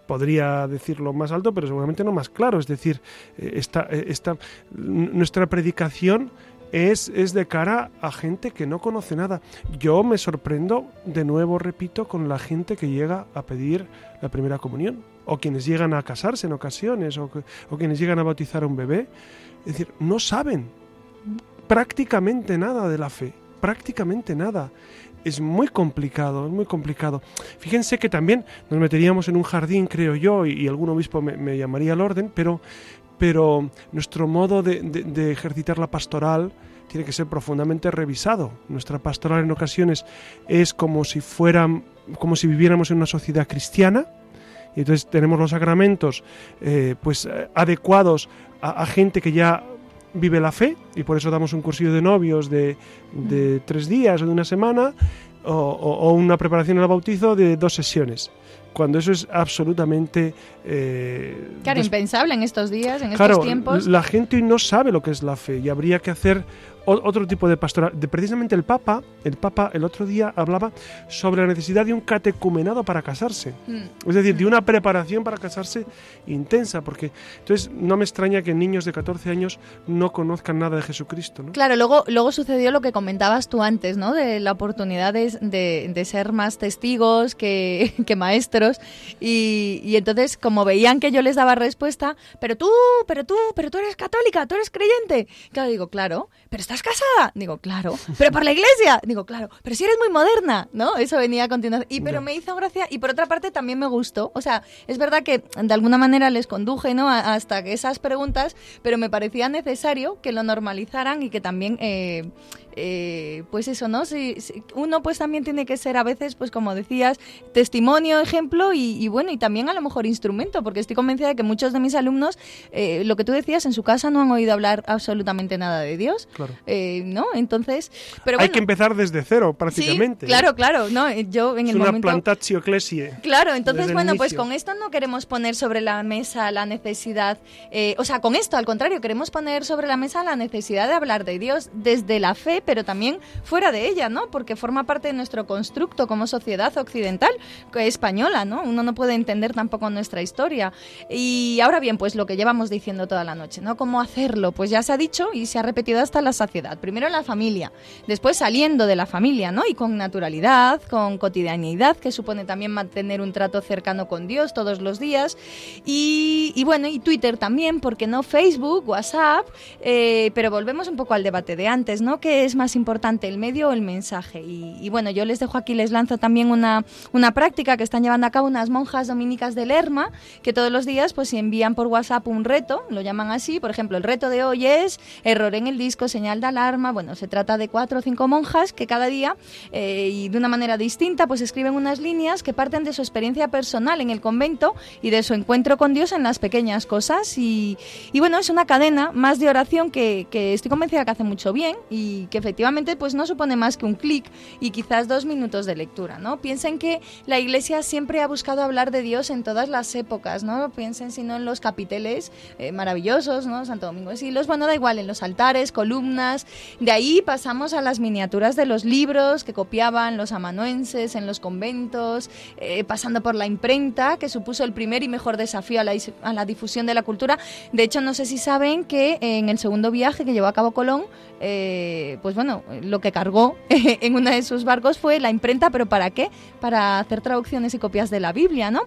Speaker 1: podría decirlo más alto, pero seguramente no más claro. Es decir, eh, esta, eh, esta, nuestra predicación es, de cara a gente que no conoce nada. Yo me sorprendo, de nuevo repito, con la gente que llega a pedir la primera comunión, o quienes llegan a casarse en ocasiones, o, o quienes llegan a bautizar a un bebé. Es decir, no saben prácticamente nada de la fe, prácticamente nada es muy complicado, es muy complicado. Fíjense que también nos meteríamos en un jardín, creo yo, y, algún obispo me, llamaría al orden, pero, pero nuestro modo de, ejercitar la pastoral tiene que ser profundamente revisado. Nuestra pastoral en ocasiones es como si fueran, como si viviéramos en una sociedad cristiana, y entonces tenemos los sacramentos eh, pues eh, adecuados a, gente que ya vive la fe y por eso damos un cursillo de novios de, de tres días o de una semana o, una preparación al bautizo de dos sesiones cuando eso es absolutamente...
Speaker 2: Eh, claro, impensable en estos días, en estos tiempos.
Speaker 1: La gente hoy no sabe lo que es la fe y habría que hacer otro tipo de pastoral. De, precisamente el Papa, el Papa el otro día hablaba sobre la necesidad de un catecumenado para casarse. Mm. Es decir, de una preparación para casarse intensa, porque entonces no me extraña que niños de 14 años no conozcan nada de Jesucristo. ¿no?
Speaker 2: Claro, luego, luego sucedió lo que comentabas tú antes, ¿no? De la oportunidad de, de, ser más testigos que, [LAUGHS] que maestros. Y, y entonces, como veían que yo les daba respuesta, pero tú, pero tú, pero tú eres católica, tú eres creyente. Claro, digo, claro, pero ¿estás casada? Digo, claro. ¿Pero por la iglesia? Digo, claro. Pero si eres muy moderna, ¿no? Eso venía a continuación. Y pero me hizo gracia y por otra parte también me gustó. O sea, es verdad que de alguna manera les conduje, ¿no? Hasta esas preguntas, pero me parecía necesario que lo normalizaran y que también... Eh, eh, pues eso, ¿no? Si, uno pues también tiene que ser a veces, pues como decías, testimonio, ejemplo y, bueno, y también a lo mejor instrumento, porque estoy convencida de que muchos de mis alumnos, eh, lo que tú decías, en su casa no han oído hablar absolutamente nada de Dios, claro. Eh, ¿no? Entonces, pero
Speaker 1: Hay que empezar desde cero, prácticamente.
Speaker 2: claro, claro, ¿no? Yo en
Speaker 1: es
Speaker 2: el
Speaker 1: una
Speaker 2: momento...
Speaker 1: plantatio ecclesiae.
Speaker 2: Claro, entonces, bueno, pues con esto no queremos poner sobre la mesa la necesidad, o sea, con esto, al contrario, queremos poner sobre la mesa la necesidad de hablar de Dios desde la fe, pero también fuera de ella, ¿no? Porque forma parte de nuestro constructo como sociedad occidental, española, ¿no? Uno no puede entender tampoco nuestra historia. Y ahora bien, pues lo que llevamos diciendo toda la noche, ¿no? ¿Cómo hacerlo? Pues ya se ha dicho y se ha repetido hasta la saciedad. Primero en la familia, después saliendo de la familia, ¿no? Y con naturalidad, con cotidianidad, que supone también mantener un trato cercano con Dios todos los días. Y, bueno, y Twitter también, porque no Facebook, WhatsApp, eh, pero volvemos un poco al debate de antes, ¿no? ¿Qué es más importante, el medio o el mensaje? Y, bueno, yo les dejo aquí, les lanzo también una, una práctica que están llevando a cabo unas monjas dominicas de Lerma, que todos los días pues envían por WhatsApp un reto, lo llaman así, por ejemplo, el reto de hoy es error en el disco, señal de alarma, bueno, se trata de cuatro o cinco monjas que cada día eh, y de una manera distinta pues escriben unas líneas que parten de su experiencia personal en el convento y de su encuentro con Dios en las pequeñas cosas. Y, bueno, es una cadena más de oración que estoy convencida que hace mucho bien y que efectivamente pues no supone más que un clic y quizás dos minutos de lectura, ¿no? Piensen que la Iglesia siempre ha buscado hablar de Dios en todas las épocas, ¿no? Piensen si no en los capiteles eh, maravillosos, ¿no? Santo Domingo de Silos, bueno, da igual, en los altares, columnas, de ahí pasamos a las miniaturas de los libros que copiaban los amanuenses en los conventos, eh, pasando por la imprenta, que supuso el primer y mejor desafío a la, a la difusión de la cultura. De hecho, no sé si saben que en el segundo viaje que llevó a cabo Colón, eh, pues bueno, lo que cargó [LAUGHS] en uno de sus barcos fue la imprenta, pero ¿para qué? Para hacer traducciones y copias de la Biblia, ¿no?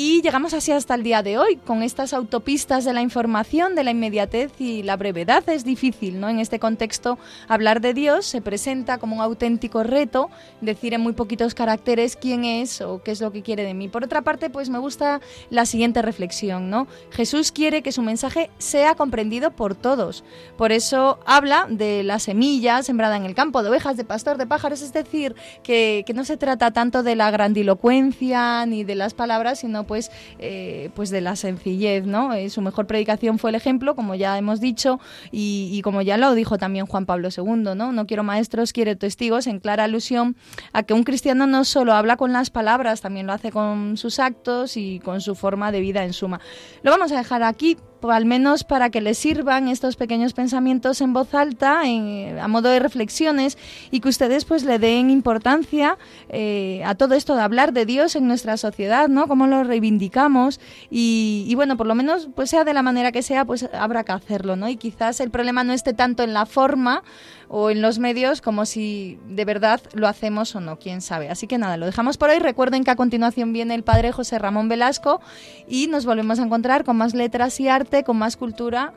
Speaker 2: Y llegamos así hasta el día de hoy, con estas autopistas de la información, de la inmediatez y la brevedad. Es difícil, ¿no? En este contexto, hablar de Dios se presenta como un auténtico reto, decir en muy poquitos caracteres quién es o qué es lo que quiere de mí. Por otra parte, pues me gusta la siguiente reflexión, ¿no? Jesús quiere que su mensaje sea comprendido por todos. Por eso habla de la semilla sembrada en el campo, de ovejas, de pastor, de pájaros, es decir, que, que no se trata tanto de la grandilocuencia ni de las palabras, sino pues, eh, pues de la sencillez, ¿no? Eh, su mejor predicación fue el ejemplo, como ya hemos dicho, y, como ya lo dijo también Juan Pablo II, ¿no? No quiero maestros, quiero testigos, en clara alusión a que un cristiano no solo habla con las palabras, también lo hace con sus actos y con su forma de vida en suma. Lo vamos a dejar aquí al menos para que les sirvan estos pequeños pensamientos en voz alta, a modo de reflexiones, y que ustedes pues le den importancia eh, a todo esto de hablar de Dios en nuestra sociedad, ¿no? Cómo lo reivindicamos y, y, bueno, por lo menos pues sea de la manera que sea, pues habrá que hacerlo, ¿no? Y quizás el problema no esté tanto en la forma o en los medios como si de verdad lo hacemos o no, quién sabe. Así que nada, lo dejamos por hoy. Recuerden que a continuación viene el padre José Ramón Velasco y nos volvemos a encontrar con más letras y arte, con más cultura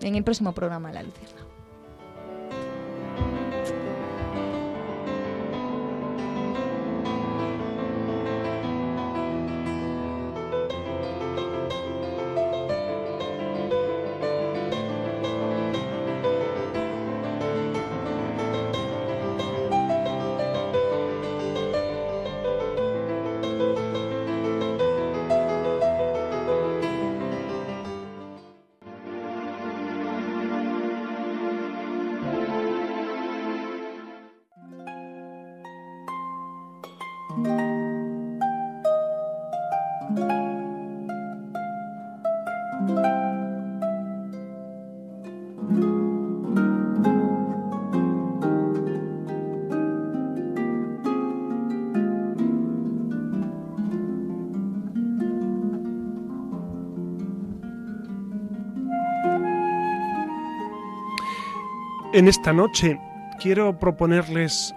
Speaker 2: en el próximo programa La Lucierna.
Speaker 1: En esta noche quiero proponerles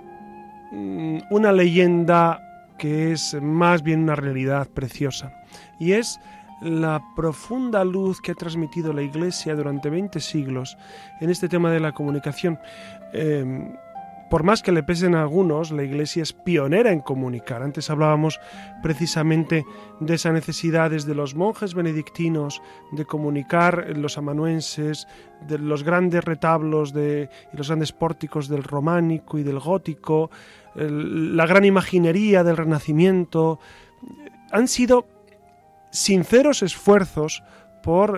Speaker 1: mm, una leyenda que es más bien una realidad preciosa y es la profunda luz que ha transmitido la Iglesia durante 20 siglos en este tema de la comunicación. Em, por más que le pesen a algunos, la Iglesia es pionera en comunicar. Antes hablábamos precisamente de esa necesidad desde los monjes benedictinos de comunicar los amanuenses, de los grandes retablos de, y los grandes pórticos del románico y del gótico, la gran imaginería del Renacimiento. Han sido sinceros esfuerzos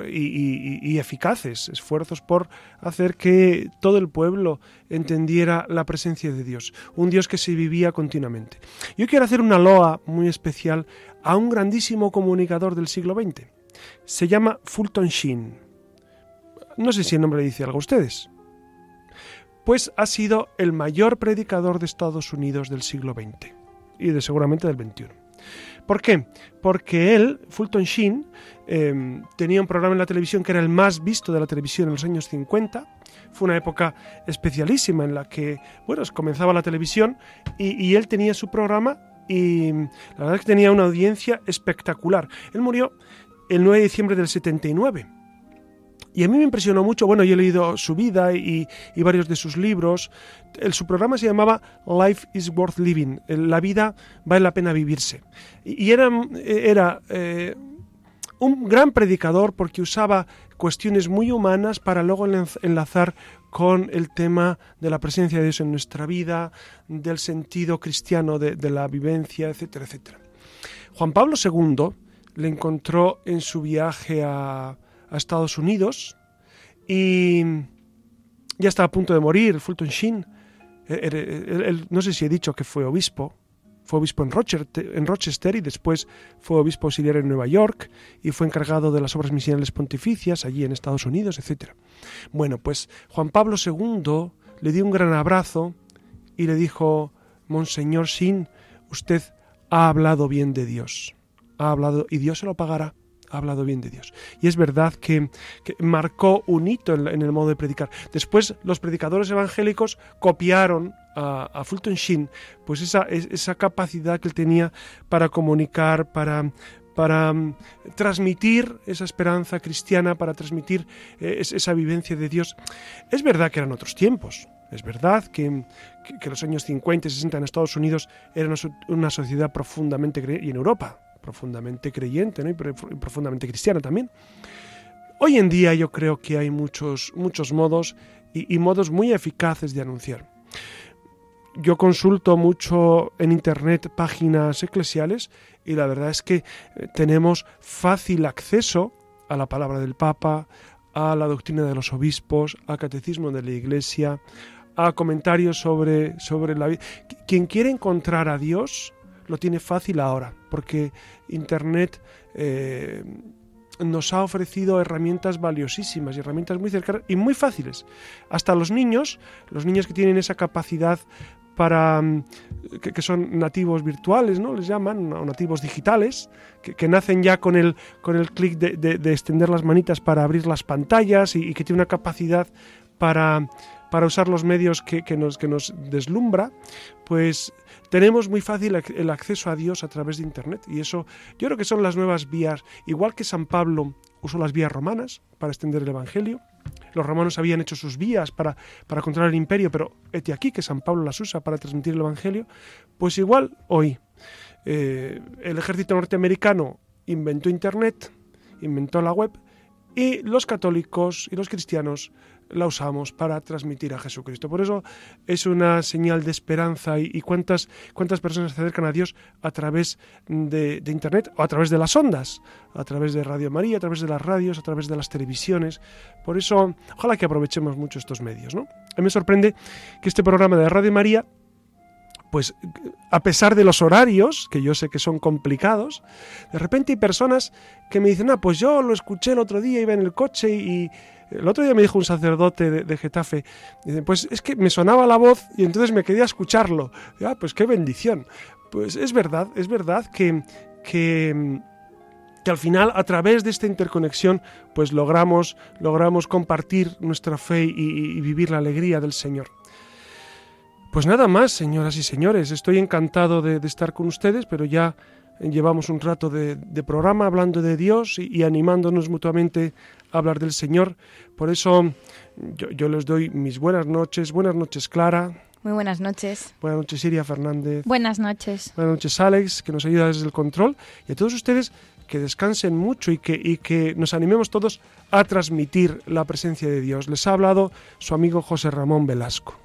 Speaker 1: y, eficaces esfuerzos por hacer que todo el pueblo entendiera la presencia de Dios, un Dios que se vivía continuamente. Yo quiero hacer una loa muy especial a un grandísimo comunicador del siglo XX. Se llama Fulton Sheen. No sé si el nombre le dice algo a ustedes. Pues ha sido el mayor predicador de Estados Unidos del siglo XX y de seguramente del XXI. ¿Por qué? Porque él, Fulton Sheen, em, tenía un programa en la televisión que era el más visto de la televisión en los años 50. Fue una época especialísima en la que, bueno, comenzaba la televisión y, él tenía su programa y la verdad es que tenía una audiencia espectacular. Él murió el 9 de diciembre del 79 y a mí me impresionó mucho, bueno, yo he leído su vida y, varios de sus libros. Su programa se llamaba Life is Worth Living, la vida vale la pena vivirse. Y, era, era eh, un gran predicador porque usaba cuestiones muy humanas para luego enlazar con el tema de la presencia de Dios en nuestra vida, del sentido cristiano de, la vivencia, etcétera, etcétera. Juan Pablo II le encontró en su viaje a, Estados Unidos y ya estaba a punto de morir, Fulton Sheen. no sé si he dicho que fue obispo, fue obispo en Rochester, y después fue obispo auxiliar en Nueva York y fue encargado de las obras misionales pontificias allí en Estados Unidos, etc. Bueno, pues Juan Pablo II le dio un gran abrazo y le dijo, Monseñor Sin, usted ha hablado bien de Dios, ha hablado y Dios se lo pagará ha hablado bien de Dios. Y es verdad que, marcó un hito en, el modo de predicar. Después los predicadores evangélicos copiaron a, Fulton Sheen pues esa, capacidad que él tenía para comunicar, para, mm, transmitir esa esperanza cristiana, para transmitir eh, esa vivencia de Dios. Es verdad que eran otros tiempos. Es verdad que, que, los años 50 y 60 en Estados Unidos eran una sociedad profundamente y en Europa profundamente creyente y profundamente cristiana también. Hoy en día yo creo que hay muchos, muchos modos y, modos muy eficaces de anunciar. Yo consulto mucho en Internet páginas eclesiales y la verdad es que eh, tenemos fácil acceso a la palabra del Papa, a la doctrina de los obispos, al catecismo de la Iglesia, a comentarios sobre, sobre la vida. Quien quiere encontrar a Dios lo tiene fácil ahora, porque Internet eh, nos ha ofrecido herramientas valiosísimas y herramientas muy cercanas y muy fáciles. Hasta los niños, los niños que tienen esa capacidad para mm, que, son nativos virtuales, ¿no? Les llaman, o nativos digitales, que, nacen ya con el, con el clic de, extender las manitas para abrir las pantallas y, que tienen una capacidad para, para usar los medios que, nos, que nos deslumbra, pues tenemos muy fácil el acceso a Dios a través de Internet. Y eso yo creo que son las nuevas vías, igual que San Pablo usó las vías romanas para extender el Evangelio. Los romanos habían hecho sus vías para, para controlar el imperio, pero este aquí que San Pablo las usa para transmitir el Evangelio. Pues igual hoy eh, el ejército norteamericano inventó Internet, inventó la web, y los católicos y los cristianos la usamos para transmitir a Jesucristo. Por eso es una señal de esperanza y, cuántas, cuántas personas se acercan a Dios a través de, Internet o a través de las ondas, a través de Radio María, a través de las radios, a través de las televisiones. Por eso, ojalá que aprovechemos mucho estos medios. ¿no? A mí me sorprende que este programa de Radio María pues a pesar de los horarios, que yo sé que son complicados, de repente hay personas que me dicen, ah, pues yo lo escuché el otro día, iba en el coche y, el otro día me dijo un sacerdote de, Getafe, pues es que me sonaba la voz y entonces me quería escucharlo. ah, pues qué bendición. Pues es verdad, es verdad que, que, al final a través de esta interconexión pues logramos, logramos compartir nuestra fe y, vivir la alegría del Señor. Pues nada más, señoras y señores, estoy encantado de, estar con ustedes, pero ya llevamos un rato de, programa hablando de Dios y, animándonos mutuamente a hablar del Señor. Por eso yo, les doy mis buenas noches. Buenas noches, Clara.
Speaker 3: Muy buenas noches.
Speaker 1: Buenas noches, Siria Fernández.
Speaker 2: Buenas noches.
Speaker 1: Buenas noches, Alex, que nos ayuda desde el control. Y a todos ustedes que descansen mucho y que, y que nos animemos todos a transmitir la presencia de Dios. Les ha hablado su amigo José Ramón Velasco.